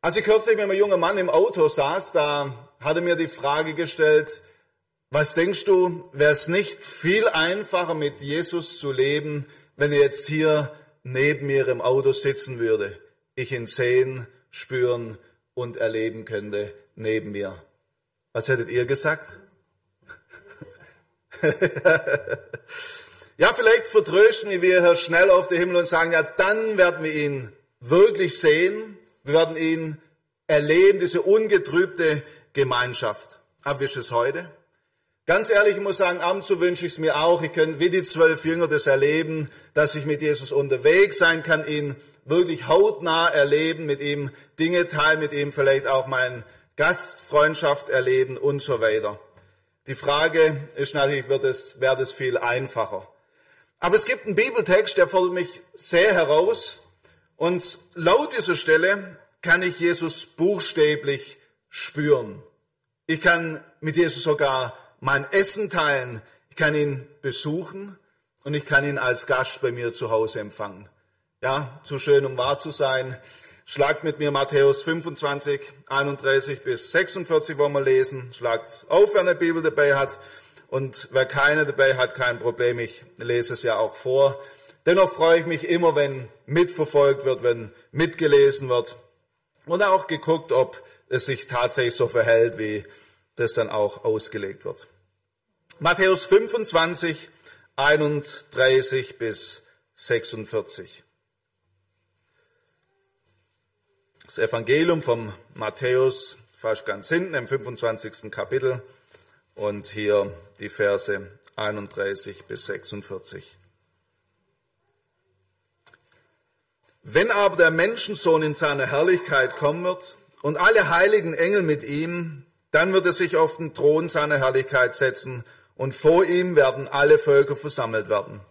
Als ich kürzlich mit einem jungen Mann im Auto saß, da hat er mir die Frage gestellt, was denkst du, wäre es nicht viel einfacher mit Jesus zu leben, wenn er jetzt hier neben mir im Auto sitzen würde, ich ihn sehen, spüren und erleben könnte neben mir? Was hättet ihr gesagt? ja, vielleicht vertrösten wir hier schnell auf den Himmel und sagen, ja, dann werden wir ihn wirklich sehen. Wir werden ihn erleben, diese ungetrübte Gemeinschaft. Aber wie ist es heute? Ganz ehrlich, ich muss sagen, ab zu wünsche ich es mir auch. Ich könnte wie die zwölf Jünger das erleben, dass ich mit Jesus unterwegs sein kann, ihn wirklich hautnah erleben, mit ihm Dinge teilen, mit ihm vielleicht auch meine Gastfreundschaft erleben und so weiter. Die Frage ist natürlich, wird es, wäre das viel einfacher. Aber es gibt einen Bibeltext, der fordert mich sehr heraus. Und laut dieser Stelle kann ich Jesus buchstäblich spüren. Ich kann mit Jesus sogar mein Essen teilen, ich kann ihn besuchen und ich kann ihn als Gast bei mir zu Hause empfangen. Ja, zu schön, um wahr zu sein. Schlagt mit mir Matthäus 25, 31 bis 46, wollen wir lesen. Schlagt auf, wer eine Bibel dabei hat. Und wer keine dabei hat, kein Problem. Ich lese es ja auch vor. Dennoch freue ich mich immer, wenn mitverfolgt wird, wenn mitgelesen wird. Und auch geguckt, ob es sich tatsächlich so verhält, wie das dann auch ausgelegt wird. Matthäus 25, 31 bis 46. Das Evangelium vom Matthäus, fast ganz hinten im 25. Kapitel und hier die Verse 31 bis 46. Wenn aber der Menschensohn in seiner Herrlichkeit kommen wird und alle heiligen Engel mit ihm, dann wird er sich auf den Thron seiner Herrlichkeit setzen und vor ihm werden alle Völker versammelt werden.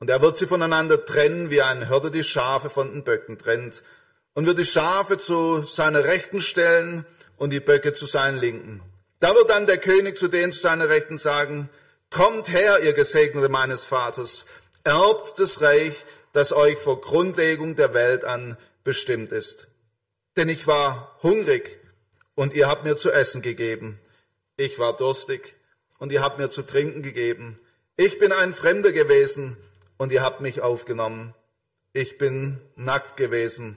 Und er wird sie voneinander trennen, wie ein Hirte die Schafe von den Böcken trennt, und wird die Schafe zu seiner Rechten stellen und die Böcke zu seinen Linken. Da wird dann der König zu denen zu seiner Rechten sagen, Kommt her, ihr Gesegnete meines Vaters, erbt das Reich, das euch vor Grundlegung der Welt an bestimmt ist. Denn ich war hungrig und ihr habt mir zu essen gegeben. Ich war durstig und ihr habt mir zu trinken gegeben. Ich bin ein Fremder gewesen und ihr habt mich aufgenommen. Ich bin nackt gewesen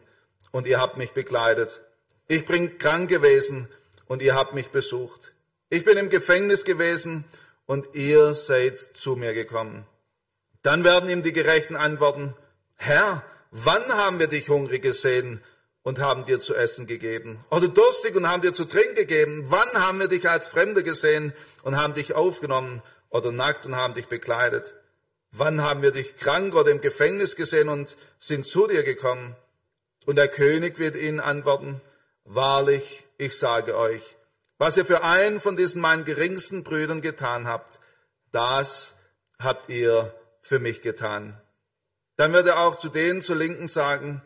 und ihr habt mich begleitet. Ich bin krank gewesen und ihr habt mich besucht. Ich bin im Gefängnis gewesen und ihr seid zu mir gekommen. Dann werden ihm die Gerechten antworten, Herr, wann haben wir dich hungrig gesehen und haben dir zu essen gegeben. Oder durstig und haben dir zu trinken gegeben. Wann haben wir dich als Fremde gesehen und haben dich aufgenommen oder nackt und haben dich bekleidet? Wann haben wir dich krank oder im Gefängnis gesehen und sind zu dir gekommen? Und der König wird ihnen antworten, wahrlich, ich sage euch, was ihr für einen von diesen meinen geringsten Brüdern getan habt, das habt ihr für mich getan. Dann wird er auch zu denen zur Linken sagen,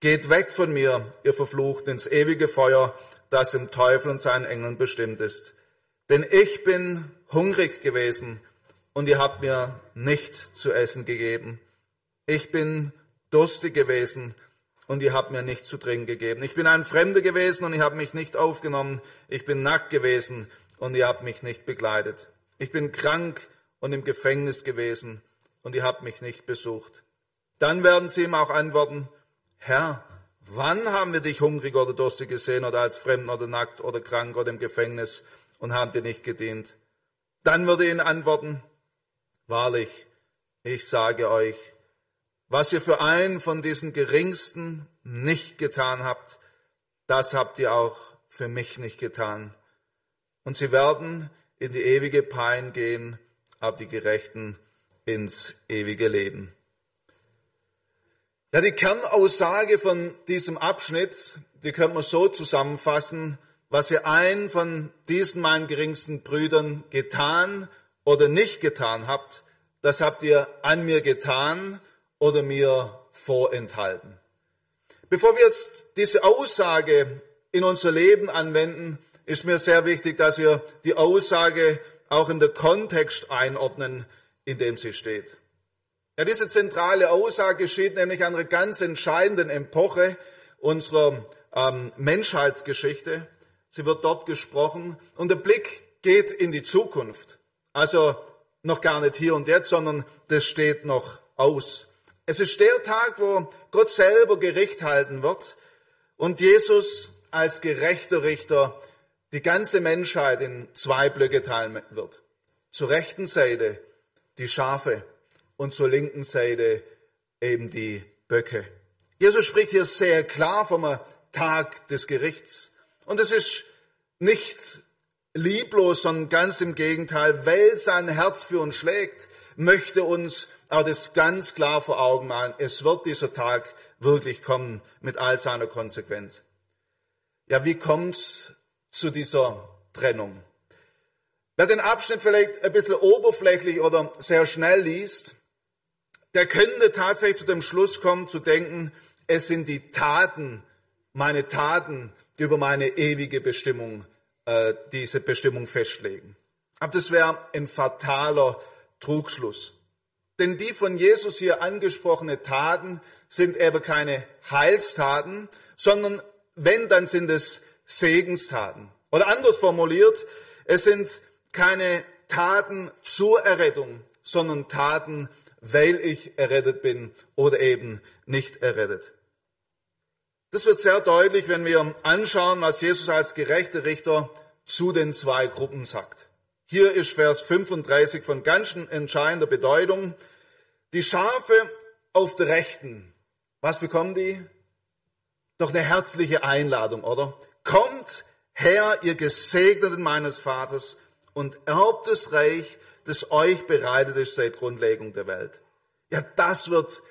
Geht weg von mir, ihr Verfluchten, ins ewige Feuer, das dem Teufel und seinen Engeln bestimmt ist. Denn ich bin hungrig gewesen und ihr habt mir nicht zu essen gegeben. Ich bin durstig gewesen und ihr habt mir nicht zu trinken gegeben. Ich bin ein Fremder gewesen und ihr habt mich nicht aufgenommen. Ich bin nackt gewesen und ihr habt mich nicht begleitet. Ich bin krank und im Gefängnis gewesen und ihr habt mich nicht besucht. Dann werden sie ihm auch antworten, Herr, wann haben wir dich hungrig oder durstig gesehen oder als Fremden oder nackt oder krank oder im Gefängnis und haben dir nicht gedient? Dann würde er ihnen antworten, wahrlich, ich sage euch, was ihr für einen von diesen geringsten nicht getan habt, das habt ihr auch für mich nicht getan. Und sie werden in die ewige Pein gehen, aber die Gerechten ins ewige Leben. Ja, die Kernaussage von diesem Abschnitt, die können wir so zusammenfassen, was ihr einen von diesen meinen geringsten Brüdern getan oder nicht getan habt, das habt ihr an mir getan oder mir vorenthalten. Bevor wir jetzt diese Aussage in unser Leben anwenden, ist mir sehr wichtig, dass wir die Aussage auch in den Kontext einordnen, in dem sie steht. Ja, diese zentrale Aussage geschieht nämlich an einer ganz entscheidenden Epoche unserer ähm, Menschheitsgeschichte. Sie wird dort gesprochen und der Blick geht in die Zukunft. Also noch gar nicht hier und jetzt, sondern das steht noch aus. Es ist der Tag, wo Gott selber Gericht halten wird und Jesus als gerechter Richter die ganze Menschheit in zwei Blöcke teilen wird. Zur rechten Seite die Schafe und zur linken Seite eben die Böcke. Jesus spricht hier sehr klar vom Tag des Gerichts. Und es ist nicht lieblos, sondern ganz im Gegenteil, weil sein Herz für uns schlägt, möchte uns auch das ganz klar vor Augen malen. Es wird dieser Tag wirklich kommen mit all seiner Konsequenz. Ja, wie kommt's zu dieser Trennung? Wer den Abschnitt vielleicht ein bisschen oberflächlich oder sehr schnell liest, der könnte tatsächlich zu dem Schluss kommen, zu denken, es sind die Taten, meine Taten, die über meine ewige Bestimmung, äh, diese Bestimmung festlegen. Aber das wäre ein fataler Trugschluss. Denn die von Jesus hier angesprochene Taten sind eben keine Heilstaten, sondern wenn, dann sind es Segenstaten. Oder anders formuliert, es sind keine Taten zur Errettung, sondern Taten, weil ich errettet bin oder eben nicht errettet. Das wird sehr deutlich, wenn wir anschauen, was Jesus als gerechter Richter zu den zwei Gruppen sagt. Hier ist Vers 35 von ganz entscheidender Bedeutung. Die Schafe auf der Rechten, was bekommen die? Doch eine herzliche Einladung, oder? Kommt her, ihr Gesegneten meines Vaters, und erbt das Reich, das euch bereitet ist seit Grundlegung der Welt. Ja, das wird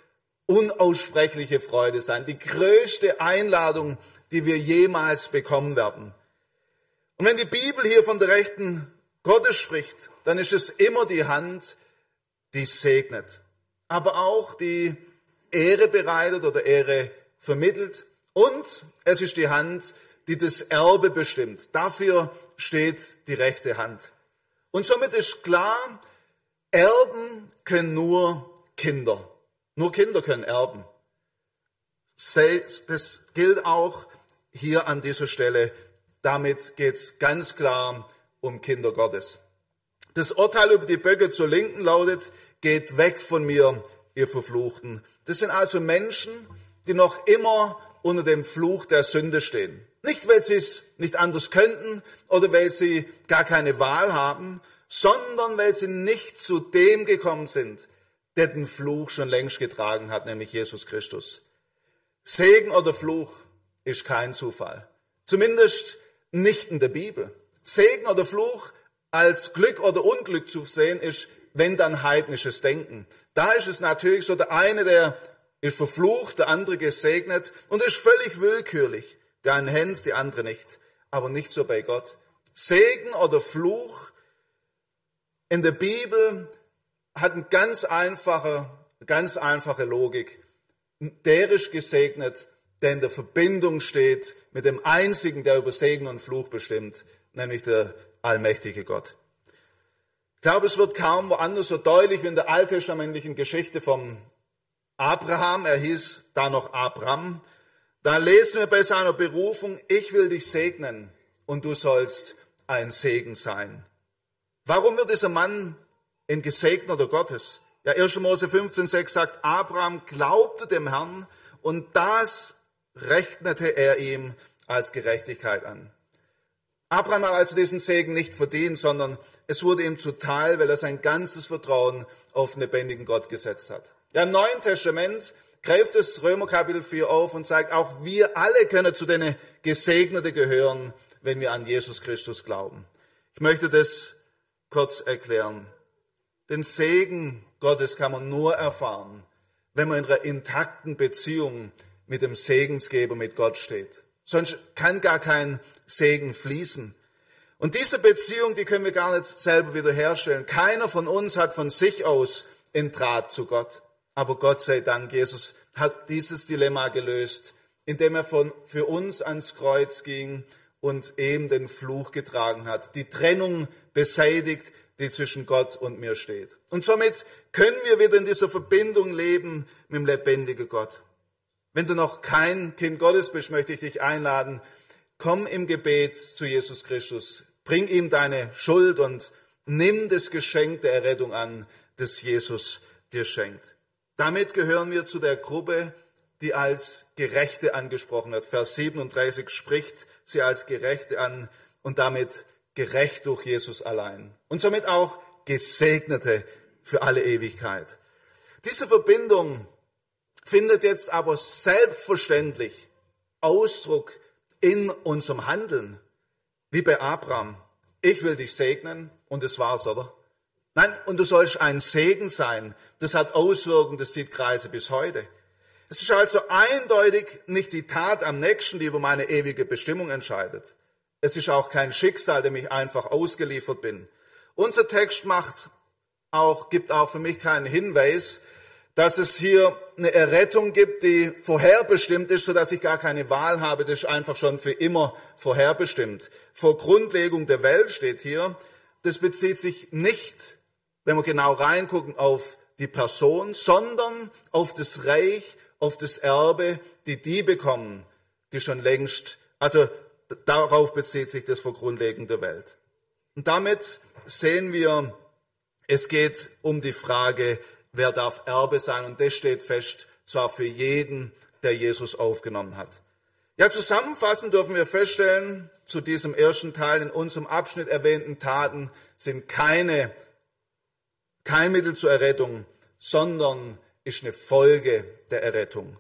unaussprechliche Freude sein, die größte Einladung, die wir jemals bekommen werden. Und wenn die Bibel hier von der Rechten Gottes spricht, dann ist es immer die Hand, die segnet, aber auch die Ehre bereitet oder Ehre vermittelt und es ist die Hand, die das Erbe bestimmt. Dafür steht die rechte Hand. Und somit ist klar, Erben können nur Kinder. Nur Kinder können erben. Das gilt auch hier an dieser Stelle. Damit geht es ganz klar um Kinder Gottes. Das Urteil über die Böcke zur Linken lautet, geht weg von mir, ihr Verfluchten. Das sind also Menschen, die noch immer unter dem Fluch der Sünde stehen. Nicht, weil sie es nicht anders könnten oder weil sie gar keine Wahl haben, sondern weil sie nicht zu dem gekommen sind, der den Fluch schon längst getragen hat, nämlich Jesus Christus. Segen oder Fluch ist kein Zufall. Zumindest nicht in der Bibel. Segen oder Fluch als Glück oder Unglück zu sehen, ist, wenn dann heidnisches Denken. Da ist es natürlich so, der eine, der ist verflucht, der andere gesegnet und ist völlig willkürlich. Der eine Hens, die andere nicht. Aber nicht so bei Gott. Segen oder Fluch in der Bibel hat eine ganz einfache, ganz einfache Logik. Der ist gesegnet, der in der Verbindung steht mit dem einzigen, der über Segen und Fluch bestimmt, nämlich der allmächtige Gott. Ich glaube, es wird kaum woanders so deutlich wie in der alttestamentlichen Geschichte vom Abraham, er hieß da noch Abram, da lesen wir bei seiner Berufung, ich will dich segnen und du sollst ein Segen sein. Warum wird dieser Mann ein Gesegneter Gottes? Ja, 1. Mose 15,6 sagt, Abraham glaubte dem Herrn und das rechnete er ihm als Gerechtigkeit an. Abraham hat also diesen Segen nicht verdient, sondern es wurde ihm zuteil, weil er sein ganzes Vertrauen auf den lebendigen Gott gesetzt hat. Ja, im Neuen Testament greift das Römer Kapitel 4 auf und sagt, auch wir alle können zu den Gesegneten gehören, wenn wir an Jesus Christus glauben. Ich möchte das kurz erklären. Den Segen Gottes kann man nur erfahren, wenn man in einer intakten Beziehung mit dem Segensgeber, mit Gott steht. Sonst kann gar kein Segen fließen. Und diese Beziehung, die können wir gar nicht selber wiederherstellen. Keiner von uns hat von sich aus in Draht zu Gott. Aber Gott sei Dank, Jesus hat dieses Dilemma gelöst, indem er von, für uns ans Kreuz ging und eben den Fluch getragen hat, die Trennung beseitigt, die zwischen Gott und mir steht. Und somit können wir wieder in dieser Verbindung leben mit dem lebendigen Gott. Wenn du noch kein Kind Gottes bist, möchte ich dich einladen, komm im Gebet zu Jesus Christus. Bring ihm deine Schuld und nimm das Geschenk der Errettung an, das Jesus dir schenkt. Damit gehören wir zu der Gruppe, die als Gerechte angesprochen wird. Vers 37 spricht sie als Gerechte an und damit gerecht durch Jesus allein. Und somit auch Gesegnete für alle Ewigkeit. Diese Verbindung findet jetzt aber selbstverständlich Ausdruck in unserem Handeln, wie bei Abraham. Ich will dich segnen und es war's, oder? Nein, und du sollst ein Segen sein. Das hat Auswirkungen, das sieht Kreise bis heute. Es ist also eindeutig nicht die Tat am nächsten, die über meine ewige Bestimmung entscheidet. Es ist auch kein Schicksal, dem ich einfach ausgeliefert bin. Unser Text macht auch, gibt auch für mich keinen Hinweis, dass es hier eine Errettung gibt, die vorherbestimmt ist, sodass ich gar keine Wahl habe. Das ist einfach schon für immer vorherbestimmt. Vor Grundlegung der Welt steht hier, das bezieht sich nicht, wenn wir genau reingucken, auf die Person, sondern auf das Reich, auf das Erbe, die die bekommen, die schon längst, also darauf bezieht sich das vor Grundlegung der Welt. Und damit sehen wir, es geht um die Frage, wer darf Erbe sein? Und das steht fest, zwar für jeden, der Jesus aufgenommen hat. Ja, zusammenfassend dürfen wir feststellen, zu diesem ersten Teil in unserem Abschnitt erwähnten Taten sind keine, kein Mittel zur Errettung, sondern ist eine Folge der Errettung.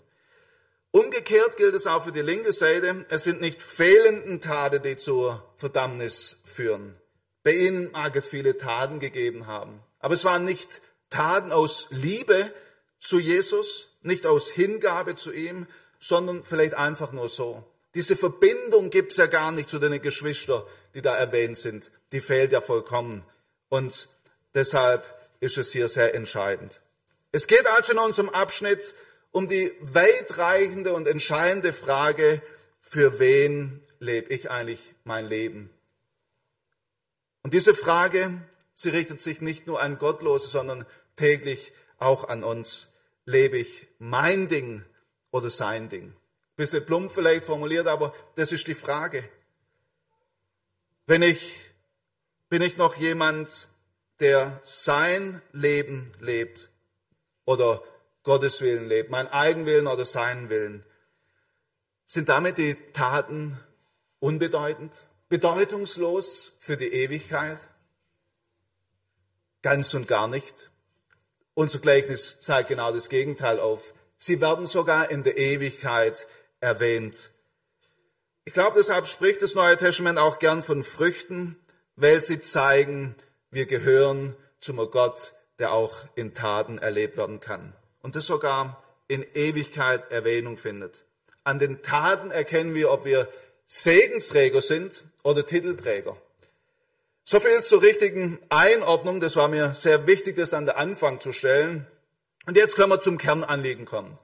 Umgekehrt gilt es auch für die linke Seite. Es sind nicht fehlenden Taten, die zur Verdammnis führen. Bei ihnen mag es viele Taten gegeben haben. Aber es waren nicht Taten aus Liebe zu Jesus, nicht aus Hingabe zu ihm, sondern vielleicht einfach nur so. Diese Verbindung gibt es ja gar nicht zu den Geschwistern, die da erwähnt sind. Die fehlt ja vollkommen. Und deshalb ist es hier sehr entscheidend. Es geht also in unserem Abschnitt um die weitreichende und entscheidende Frage, für wen lebe ich eigentlich mein Leben? Und diese Frage, sie richtet sich nicht nur an Gottlose, sondern täglich auch an uns. Lebe ich mein Ding oder sein Ding? Bisschen plump vielleicht formuliert, aber das ist die Frage. Wenn ich, bin ich noch jemand, der sein Leben lebt oder Gottes Willen lebt, mein Eigenwillen oder seinen Willen? Sind damit die Taten unbedeutend, bedeutungslos für die Ewigkeit? Ganz und gar nicht. Unser Gleichnis zeigt genau das Gegenteil auf. Sie werden sogar in der Ewigkeit erwähnt. Ich glaube, deshalb spricht das Neue Testament auch gern von Früchten, weil sie zeigen, wir gehören zum Gott, der auch in Taten erlebt werden kann. Und das sogar in Ewigkeit Erwähnung findet. An den Taten erkennen wir, ob wir Segensträger sind oder Titelträger. So viel zur richtigen Einordnung. Das war mir sehr wichtig, das an den Anfang zu stellen. Und jetzt können wir zum Kernanliegen kommen.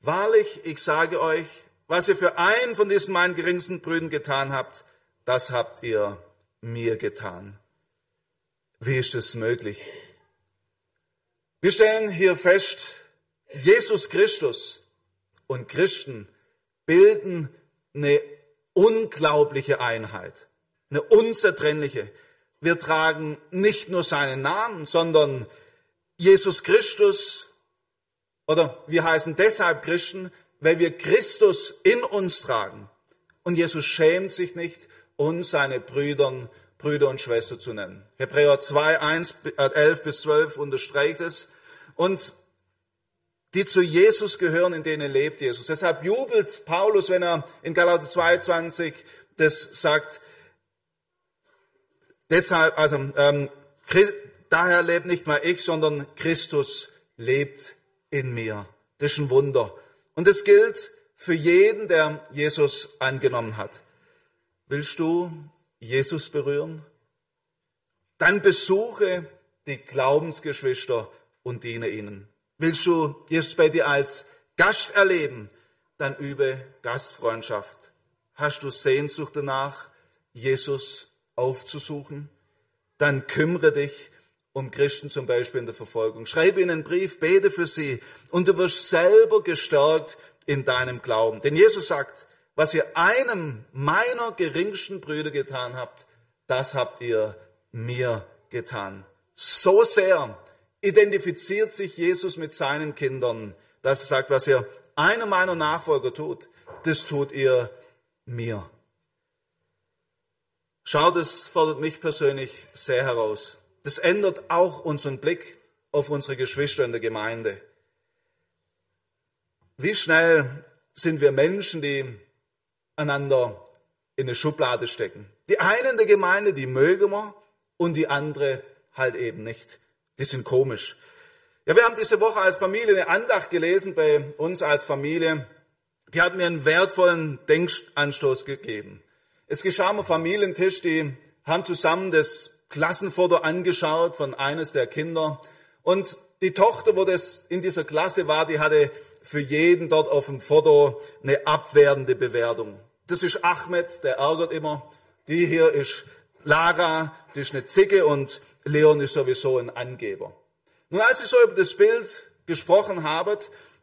Wahrlich, ich sage euch, was ihr für einen von diesen meinen geringsten Brüdern getan habt, das habt ihr mir getan. Wie ist es möglich? Wir stellen hier fest, Jesus Christus und Christen bilden eine unglaubliche Einheit, eine unzertrennliche. Wir tragen nicht nur seinen Namen, sondern Jesus Christus, oder wir heißen deshalb Christen, weil wir Christus in uns tragen. Und Jesus schämt sich nicht, uns seine Brüder, Brüder und Schwestern zu nennen. Hebräer 2, 1, 11 bis 12 unterstreicht es. Und die zu Jesus gehören, in denen lebt Jesus. Deshalb jubelt Paulus, wenn er in Galater 22 das sagt, Deshalb, also, ähm, daher lebt nicht mehr ich, sondern Christus lebt in mir. Das ist ein Wunder. Und es gilt für jeden, der Jesus angenommen hat. Willst du Jesus berühren? Dann besuche die Glaubensgeschwister und diene ihnen. Willst du Jesus bei dir als Gast erleben? Dann übe Gastfreundschaft. Hast du Sehnsucht danach, Jesus aufzusuchen, dann kümmere dich um Christen zum Beispiel in der Verfolgung. Schreibe ihnen einen Brief, bete für sie und du wirst selber gestärkt in deinem Glauben. Denn Jesus sagt, was ihr einem meiner geringsten Brüder getan habt, das habt ihr mir getan. So sehr identifiziert sich Jesus mit seinen Kindern, dass er sagt, was ihr einem meiner Nachfolger tut, das tut ihr mir. Schau, das fordert mich persönlich sehr heraus. Das ändert auch unseren Blick auf unsere Geschwister in der Gemeinde. Wie schnell sind wir Menschen, die einander in eine Schublade stecken. Die einen der Gemeinde, die mögen wir und die andere halt eben nicht. Die sind komisch. Ja, wir haben diese Woche als Familie eine Andacht gelesen bei uns als Familie. Die hat mir einen wertvollen Denkanstoß gegeben. Es geschah am Familientisch, die haben zusammen das Klassenfoto angeschaut von eines der Kinder. Und die Tochter, wo das in dieser Klasse war, die hatte für jeden dort auf dem Foto eine abwertende Bewertung. Das ist Ahmed, der ärgert immer. Die hier ist Lara, die ist eine Zicke und Leon ist sowieso ein Angeber. Nun, als ich so über das Bild gesprochen habe,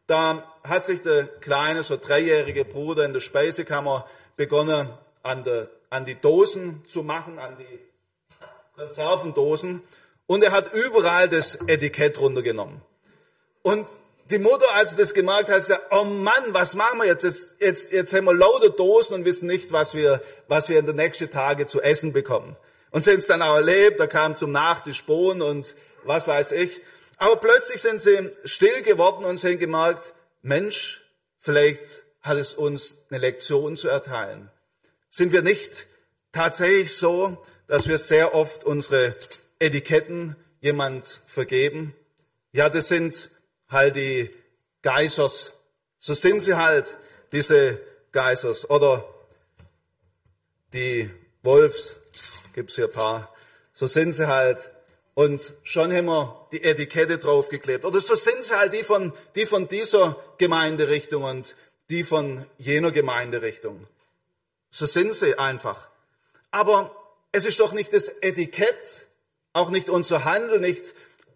da hat sich der kleine, so dreijährige Bruder in der Speisekammer begonnen, an, der, an die Dosen zu machen, an die Konservendosen. Und er hat überall das Etikett runtergenommen. Und die Mutter, als sie das gemerkt hat, gesagt, oh Mann, was machen wir jetzt? Jetzt, jetzt, jetzt haben wir lauter Dosen und wissen nicht, was wir, was wir in den nächsten Tagen zu essen bekommen. Und sind es dann auch erlebt, da kam zum Nachtisch Bohnen und was weiß ich. Aber plötzlich sind sie still geworden und sie haben gemerkt, Mensch, vielleicht hat es uns eine Lektion zu erteilen. Sind wir nicht tatsächlich so, dass wir sehr oft unsere Etiketten jemand vergeben? Ja, das sind halt die Geisers. So sind sie halt, diese Geisers. Oder die Wolfs, gibt's hier ein paar. So sind sie halt. Und schon haben wir die Etikette draufgeklebt. Oder so sind sie halt die von, die von dieser Gemeinderichtung und die von jener Gemeinderichtung. So sind sie einfach. Aber es ist doch nicht das Etikett, auch nicht unser Handeln, nicht,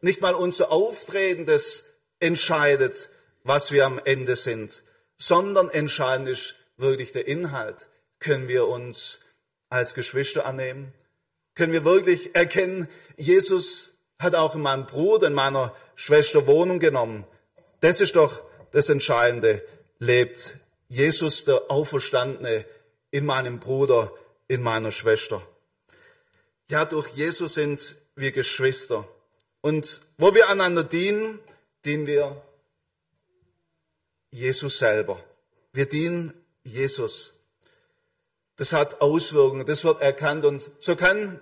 nicht mal unser Auftreten, das entscheidet, was wir am Ende sind, sondern entscheidend ist wirklich der Inhalt. Können wir uns als Geschwister annehmen? Können wir wirklich erkennen, Jesus hat auch in meinem Bruder, in meiner Schwester Wohnung genommen. Das ist doch das Entscheidende. Lebt Jesus, der Auferstandene, in meinem Bruder, in meiner Schwester. Ja, durch Jesus sind wir Geschwister. Und wo wir einander dienen, dienen wir Jesus selber. Wir dienen Jesus. Das hat Auswirkungen, das wird erkannt und so kann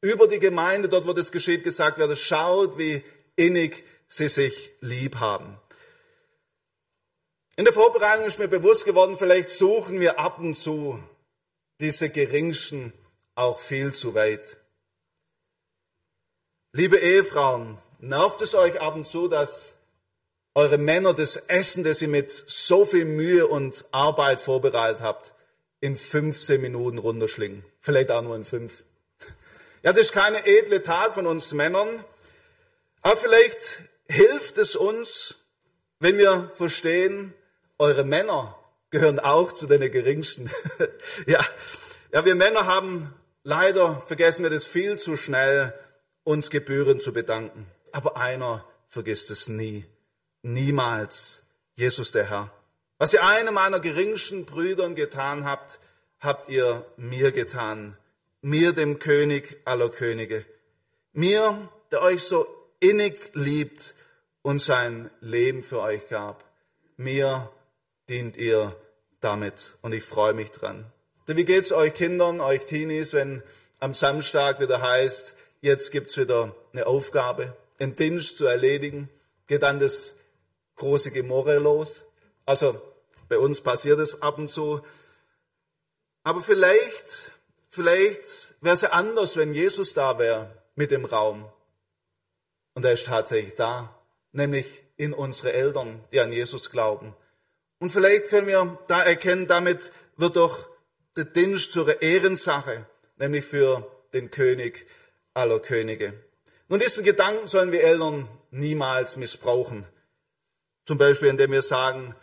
über die Gemeinde, dort wo das geschieht, gesagt werden, schaut, wie innig sie sich lieb haben. In der Vorbereitung ist mir bewusst geworden, vielleicht suchen wir ab und zu diese Geringsten auch viel zu weit. Liebe Ehefrauen, nervt es euch ab und zu, dass eure Männer das Essen, das ihr mit so viel Mühe und Arbeit vorbereitet habt, in 15 Minuten runterschlingen? Vielleicht auch nur in fünf. Ja, das ist keine edle Tat von uns Männern, aber vielleicht hilft es uns, wenn wir verstehen, eure Männer gehören auch zu den geringsten. ja, ja, wir Männer haben leider, vergessen wir das viel zu schnell, uns Gebühren zu bedanken. Aber einer vergisst es nie. Niemals. Jesus der Herr. Was ihr einem meiner geringsten Brüdern getan habt, habt ihr mir getan. Mir, dem König aller Könige. Mir, der euch so innig liebt und sein Leben für euch gab. Mir dient ihr damit und ich freue mich dran. Wie geht's euch Kindern, euch Teenies, wenn am Samstag wieder heißt, jetzt gibt's wieder eine Aufgabe, einen Dienst zu erledigen, geht dann das große Gemorre los. Also bei uns passiert es ab und zu. Aber vielleicht, vielleicht wäre es ja anders, wenn Jesus da wäre mit dem Raum. Und er ist tatsächlich da, nämlich in unsere Eltern, die an Jesus glauben. Und vielleicht können wir da erkennen, damit wird doch der Dienst zur Ehrensache, nämlich für den König aller Könige. Nun, diesen Gedanken sollen wir Eltern niemals missbrauchen. Zum Beispiel, indem wir sagen,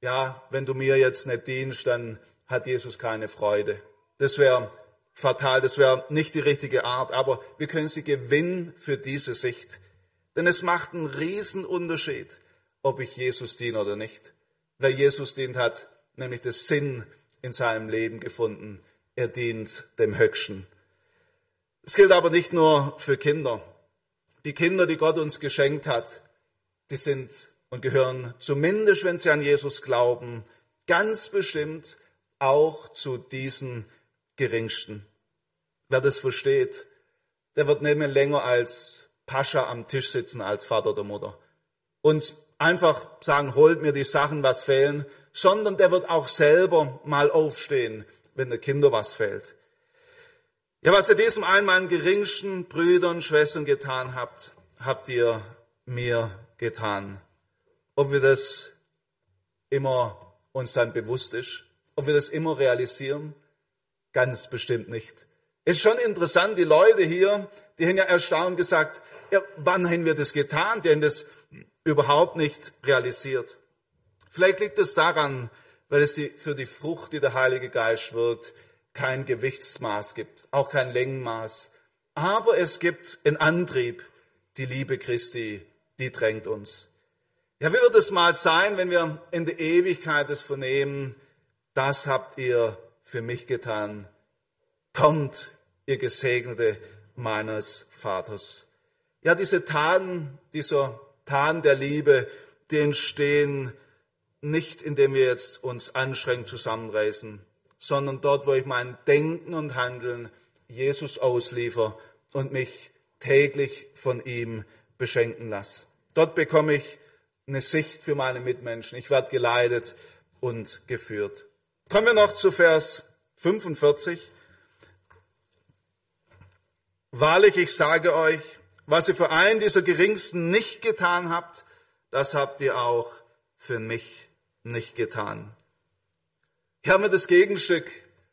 ja, wenn du mir jetzt nicht dienst, dann hat Jesus keine Freude. Das wäre fatal, das wäre nicht die richtige Art, aber wir können sie gewinnen für diese Sicht. Denn es macht einen riesen Unterschied, ob ich Jesus diene oder nicht. Wer Jesus dient, hat nämlich den Sinn in seinem Leben gefunden. Er dient dem Höchsten. Es gilt aber nicht nur für Kinder. Die Kinder, die Gott uns geschenkt hat, die sind und gehören zumindest, wenn sie an Jesus glauben, ganz bestimmt auch zu diesen Geringsten. Wer das versteht, der wird nicht mehr länger als Pascha am Tisch sitzen als Vater oder Mutter und einfach sagen, holt mir die Sachen, was fehlen, sondern der wird auch selber mal aufstehen, wenn der Kinder was fehlt. Ja, was ihr diesem einen meinen geringsten Brüdern, Schwestern getan habt, habt ihr mir getan. Ob wir das immer uns dann bewusst ist, ob wir das immer realisieren, ganz bestimmt nicht. Es ist schon interessant, die Leute hier, die haben ja erstaunt gesagt, ja, wann haben wir das getan? Die haben das überhaupt nicht realisiert. Vielleicht liegt es daran, weil es die, für die Frucht, die der Heilige Geist wirkt, kein Gewichtsmaß gibt, auch kein Längenmaß. Aber es gibt einen Antrieb, die Liebe Christi, die drängt uns. Ja, wie wird es mal sein, wenn wir in der Ewigkeit es vernehmen, das habt ihr für mich getan. Kommt, ihr Gesegnete meines Vaters. Ja, diese Taten, dieser Taten der Liebe, die entstehen nicht, indem wir jetzt uns anstrengend zusammenreißen, sondern dort, wo ich mein Denken und Handeln Jesus ausliefer und mich täglich von ihm beschenken lasse. Dort bekomme ich eine Sicht für meine Mitmenschen. Ich werde geleitet und geführt. Kommen wir noch zu Vers 45. Wahrlich, ich sage euch, was ihr für einen dieser Geringsten nicht getan habt, das habt ihr auch für mich nicht getan. Hier haben wir das Gegenstück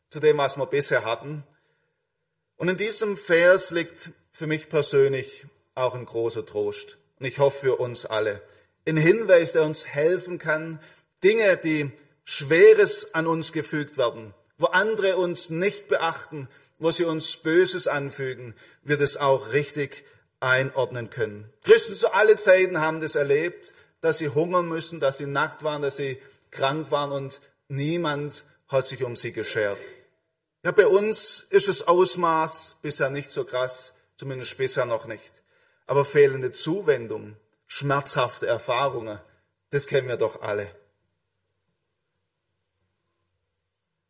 zu dem, was wir bisher hatten. Und in diesem Vers liegt für mich persönlich auch ein großer Trost. Und ich hoffe für uns alle. Ein Hinweis, der uns helfen kann, Dinge, die Schweres an uns gefügt werden, wo andere uns nicht beachten, wo sie uns Böses anfügen, wir das auch richtig einordnen können. Christen zu alle Zeiten haben das erlebt, dass sie hungern müssen, dass sie nackt waren, dass sie krank waren und niemand hat sich um sie geschert. Ja, bei uns ist das Ausmaß bisher nicht so krass, zumindest bisher noch nicht. Aber fehlende Zuwendung, schmerzhafte Erfahrungen, das kennen wir doch alle.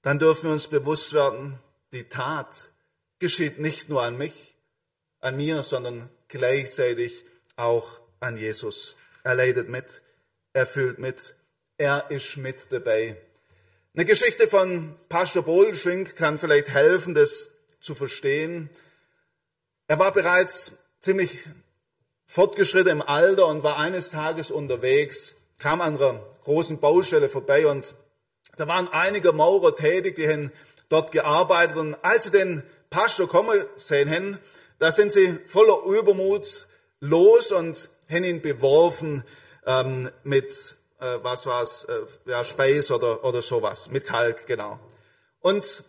Dann dürfen wir uns bewusst werden, die Tat geschieht nicht nur an mich, an mir, sondern gleichzeitig auch an Jesus. Er leidet mit, er fühlt mit, er ist mit dabei. Eine Geschichte von Pastor Bohlschwink kann vielleicht helfen, das zu verstehen. Er war bereits ziemlich fortgeschritten im Alter und war eines Tages unterwegs, kam an einer großen Baustelle vorbei und da waren einige Maurer tätig, die haben dort gearbeitet und als sie den Pastor kommen sehen haben, da sind sie voller Übermut los und haben ihn beworfen ähm, mit, äh, was war's, äh, ja, Speis oder, oder sowas, mit Kalk, genau. Und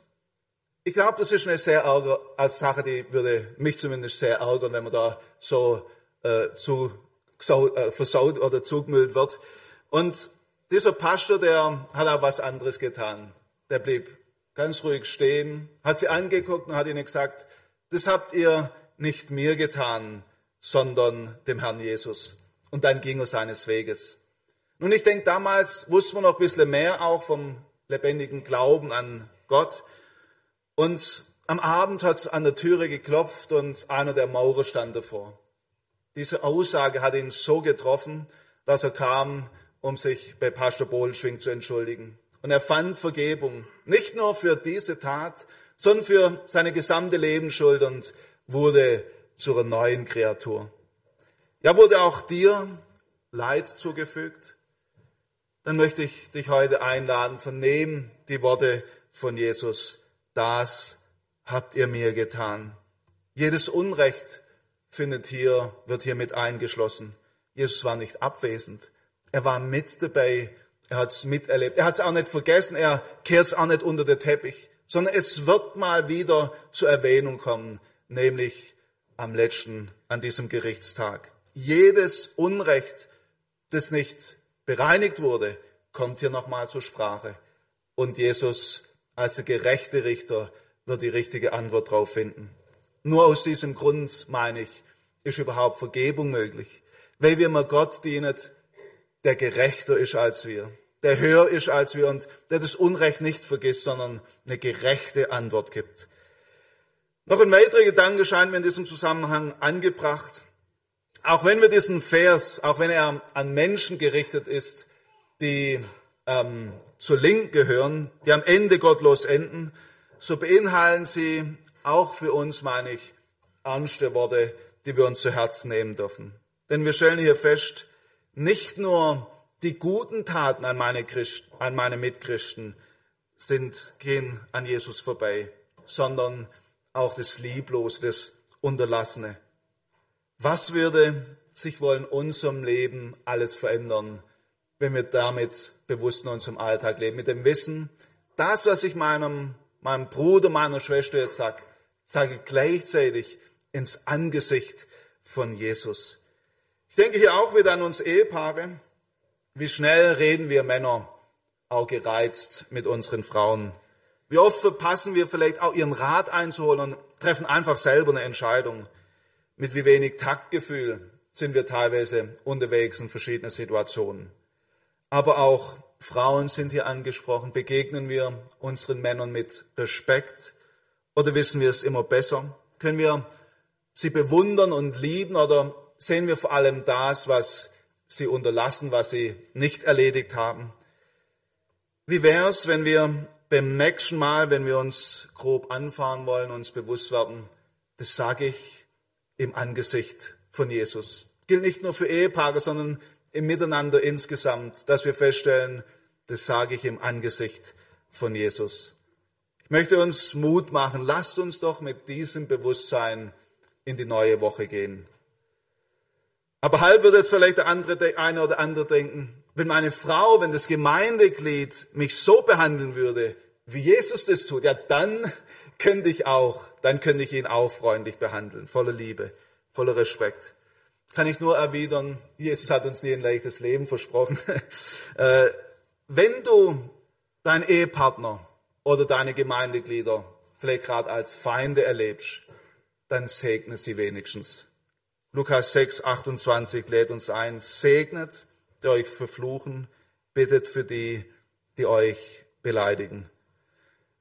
ich glaube, das ist eine sehr ärger, also Sache, die würde mich zumindest sehr ärgern, wenn man da so äh, zu äh, versaut oder zugemüllt wird. Und dieser Pastor, der hat auch was anderes getan. Der blieb ganz ruhig stehen, hat sie angeguckt und hat ihnen gesagt, das habt ihr nicht mir getan, sondern dem Herrn Jesus. Und dann ging er seines Weges. Nun, ich denke, damals wusste man noch ein bisschen mehr auch vom lebendigen Glauben an Gott. Und am Abend hat es an der Türe geklopft und einer der Maurer stand davor. Diese Aussage hat ihn so getroffen, dass er kam, um sich bei Pastor Bohlschwing zu entschuldigen. Und er fand Vergebung, nicht nur für diese Tat, sondern für seine gesamte Lebensschuld und wurde zu einer neuen Kreatur. Ja, wurde auch dir Leid zugefügt? Dann möchte ich dich heute einladen, vernehmen die Worte von Jesus. Das habt ihr mir getan. Jedes Unrecht findet hier, wird hier mit eingeschlossen. Jesus war nicht abwesend. Er war mit dabei er hat es miterlebt. Er hat es auch nicht vergessen, er kehrt es auch nicht unter den Teppich, sondern es wird mal wieder zur Erwähnung kommen, nämlich am letzten, an diesem Gerichtstag. Jedes Unrecht, das nicht bereinigt wurde, kommt hier nochmal zur Sprache. Und Jesus als der gerechte Richter wird die richtige Antwort darauf finden. Nur aus diesem Grund, meine ich, ist überhaupt Vergebung möglich. Weil wir mal Gott dienen, der gerechter ist als wir, der höher ist als wir und der das Unrecht nicht vergisst, sondern eine gerechte Antwort gibt. Noch ein weiterer Gedanke scheint mir in diesem Zusammenhang angebracht. Auch wenn wir diesen Vers, auch wenn er an Menschen gerichtet ist, die ähm, zur Link gehören, die am Ende gottlos enden, so beinhalten sie auch für uns, meine ich, ernste Worte, die wir uns zu Herzen nehmen dürfen. Denn wir stellen hier fest, nicht nur die guten Taten an meine, Christen, an meine Mitchristen sind, gehen an Jesus vorbei, sondern auch das Lieblose, das Unterlassene. Was würde sich wohl in unserem Leben alles verändern, wenn wir damit bewusst in unserem Alltag leben, mit dem Wissen, das, was ich meinem, meinem Bruder, meiner Schwester jetzt sage, sage ich gleichzeitig ins Angesicht von Jesus. Ich denke hier auch wieder an uns Ehepaare. Wie schnell reden wir Männer auch gereizt mit unseren Frauen? Wie oft verpassen wir vielleicht auch ihren Rat einzuholen und treffen einfach selber eine Entscheidung? Mit wie wenig Taktgefühl sind wir teilweise unterwegs in verschiedenen Situationen. Aber auch Frauen sind hier angesprochen. Begegnen wir unseren Männern mit Respekt oder wissen wir es immer besser? Können wir sie bewundern und lieben oder sehen wir vor allem das, was sie unterlassen, was sie nicht erledigt haben. Wie wäre es, wenn wir beim nächsten Mal, wenn wir uns grob anfahren wollen, uns bewusst werden, das sage ich im Angesicht von Jesus. Gilt nicht nur für Ehepaare, sondern im Miteinander insgesamt, dass wir feststellen, das sage ich im Angesicht von Jesus. Ich möchte uns Mut machen. Lasst uns doch mit diesem Bewusstsein in die neue Woche gehen. Aber halb wird jetzt vielleicht der andere, der eine oder andere denken, wenn meine Frau, wenn das Gemeindeglied mich so behandeln würde, wie Jesus das tut, ja, dann könnte ich auch, dann könnte ich ihn auch freundlich behandeln, voller Liebe, voller Respekt. Kann ich nur erwidern, Jesus hat uns nie ein leichtes Leben versprochen. Äh, wenn du deinen Ehepartner oder deine Gemeindeglieder vielleicht gerade als Feinde erlebst, dann segne sie wenigstens. Lukas 6, 28 lädt uns ein, segnet, die euch verfluchen, bittet für die, die euch beleidigen.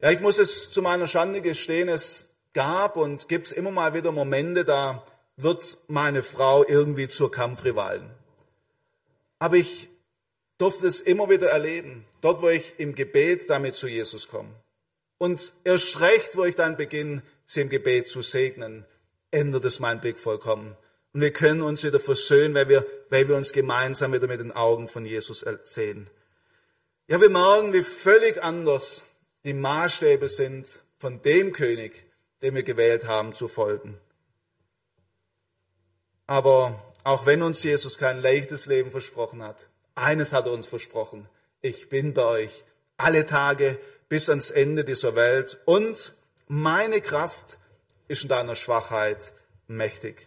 Ja, ich muss es zu meiner Schande gestehen, es gab und gibt es immer mal wieder Momente, da wird meine Frau irgendwie zur Kampfrivalin. Aber ich durfte es immer wieder erleben, dort, wo ich im Gebet damit zu Jesus komme. Und erst recht, wo ich dann beginne, sie im Gebet zu segnen, ändert es meinen Blick vollkommen. Und wir können uns wieder versöhnen, weil wir, weil wir uns gemeinsam wieder mit den Augen von Jesus sehen. Ja, wir merken, wie völlig anders die Maßstäbe sind von dem König, den wir gewählt haben, zu folgen. Aber auch wenn uns Jesus kein leichtes Leben versprochen hat, eines hat er uns versprochen. Ich bin bei euch alle Tage bis ans Ende dieser Welt und meine Kraft ist in deiner Schwachheit mächtig.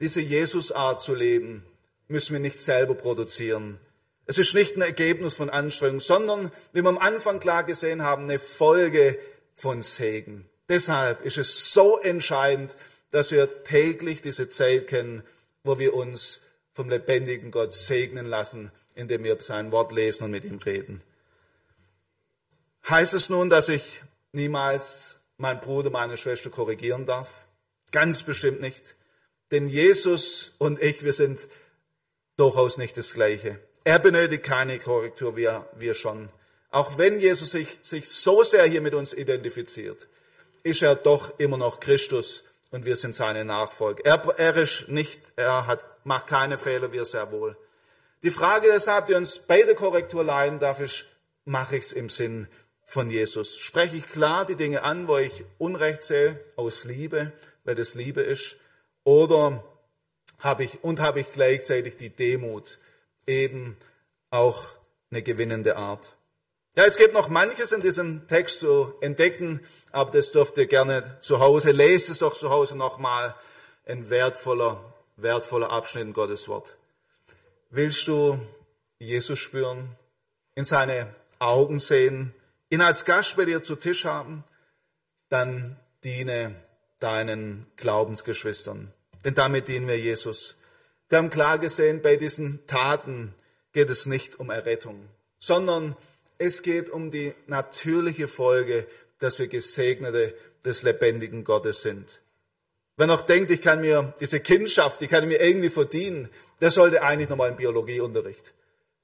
Diese Jesusart zu leben, müssen wir nicht selber produzieren. Es ist nicht ein Ergebnis von Anstrengung, sondern, wie wir am Anfang klar gesehen haben, eine Folge von Segen. Deshalb ist es so entscheidend, dass wir täglich diese Zeit kennen, wo wir uns vom lebendigen Gott segnen lassen, indem wir sein Wort lesen und mit ihm reden. Heißt es nun, dass ich niemals meinen Bruder, meine Schwester korrigieren darf? Ganz bestimmt nicht. Denn Jesus und ich, wir sind durchaus nicht das Gleiche. Er benötigt keine Korrektur, wir, wir schon. Auch wenn Jesus sich, sich so sehr hier mit uns identifiziert, ist er doch immer noch Christus und wir sind seine Nachfolger. Er, er ist nicht, er hat, macht keine Fehler, wir sehr wohl. Die Frage deshalb, die uns bei der Korrektur leiden darf, ist, mache ich es im Sinn von Jesus? Spreche ich klar die Dinge an, wo ich Unrecht sehe, aus Liebe, weil das Liebe ist? Oder habe ich, und habe ich gleichzeitig die Demut, eben auch eine gewinnende Art. Ja, es gibt noch manches in diesem Text zu entdecken, aber das dürft ihr gerne zu Hause, lest es doch zu Hause nochmal. Ein wertvoller, wertvoller Abschnitt in Gottes Wort. Willst du Jesus spüren, in seine Augen sehen, ihn als Gast bei dir zu Tisch haben, dann diene deinen Glaubensgeschwistern. Denn damit dienen wir Jesus. Wir haben klar gesehen, bei diesen Taten geht es nicht um Errettung, sondern es geht um die natürliche Folge, dass wir Gesegnete des lebendigen Gottes sind. Wer noch denkt, ich kann mir diese Kindschaft, die kann ich mir irgendwie verdienen, der sollte eigentlich nochmal einen Biologieunterricht.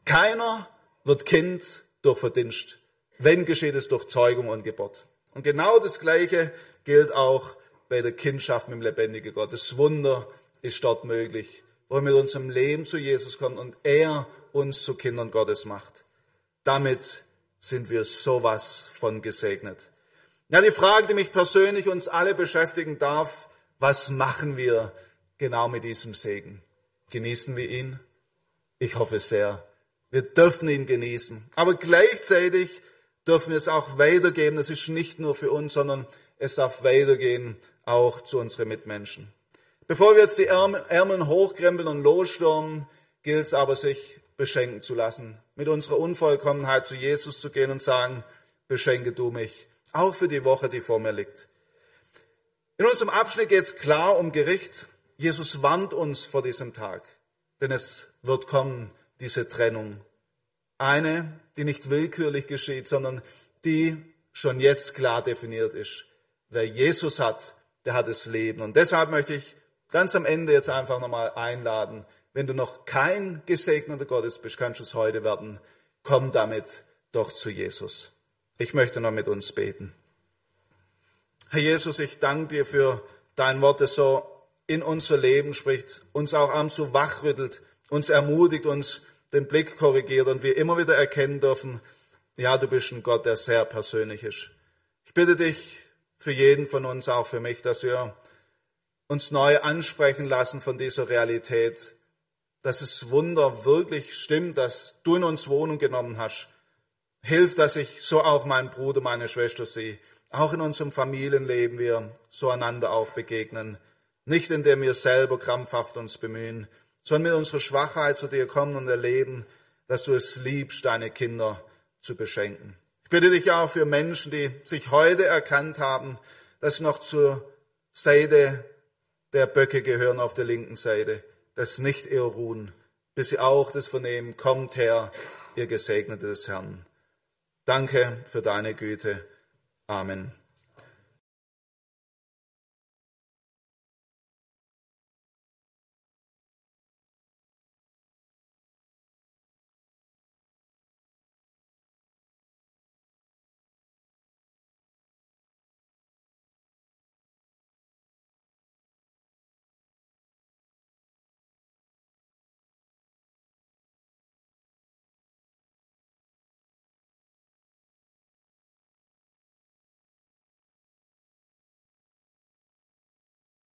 Keiner wird Kind durch Verdienst. Wenn geschieht es durch Zeugung und Geburt. Und genau das Gleiche gilt auch bei der Kindschaft mit dem lebendigen Gott. Das Wunder ist dort möglich, wo wir mit unserem Leben zu Jesus kommen und er uns zu Kindern Gottes macht. Damit sind wir sowas von gesegnet. Ja, die Frage, die mich persönlich uns alle beschäftigen darf, was machen wir genau mit diesem Segen? Genießen wir ihn? Ich hoffe sehr. Wir dürfen ihn genießen. Aber gleichzeitig dürfen wir es auch weitergeben. Das ist nicht nur für uns, sondern es darf weitergehen auch zu unseren Mitmenschen. Bevor wir jetzt die Ärmel hochkrempeln und losstürmen, gilt es aber, sich beschenken zu lassen, mit unserer Unvollkommenheit zu Jesus zu gehen und sagen, beschenke du mich, auch für die Woche, die vor mir liegt. In unserem Abschnitt geht es klar um Gericht. Jesus warnt uns vor diesem Tag, denn es wird kommen, diese Trennung. Eine, die nicht willkürlich geschieht, sondern die schon jetzt klar definiert ist. Wer Jesus hat, der hat das Leben. Und deshalb möchte ich ganz am Ende jetzt einfach nochmal einladen, wenn du noch kein gesegneter Gottes bist, kannst du es heute werden. Komm damit doch zu Jesus. Ich möchte noch mit uns beten. Herr Jesus, ich danke dir für dein Wort, das so in unser Leben spricht, uns auch abends so wachrüttelt, uns ermutigt, uns den Blick korrigiert und wir immer wieder erkennen dürfen, ja, du bist ein Gott, der sehr persönlich ist. Ich bitte dich für jeden von uns, auch für mich, dass wir uns neu ansprechen lassen von dieser Realität, dass es Wunder wirklich stimmt, dass du in uns Wohnung genommen hast. Hilf, dass ich so auch meinen Bruder, meine Schwester sehe. Auch in unserem Familienleben wir so einander auch begegnen. Nicht indem wir selber krampfhaft uns bemühen, sondern mit unserer Schwachheit zu dir kommen und erleben, dass du es liebst, deine Kinder zu beschenken. Ich bitte dich auch für Menschen, die sich heute erkannt haben, dass sie noch zur Seite der Böcke gehören auf der linken Seite das nicht ihr ruhen, bis sie auch das vernehmen, kommt her, ihr Gesegnete des Herrn. Danke für deine Güte. Amen.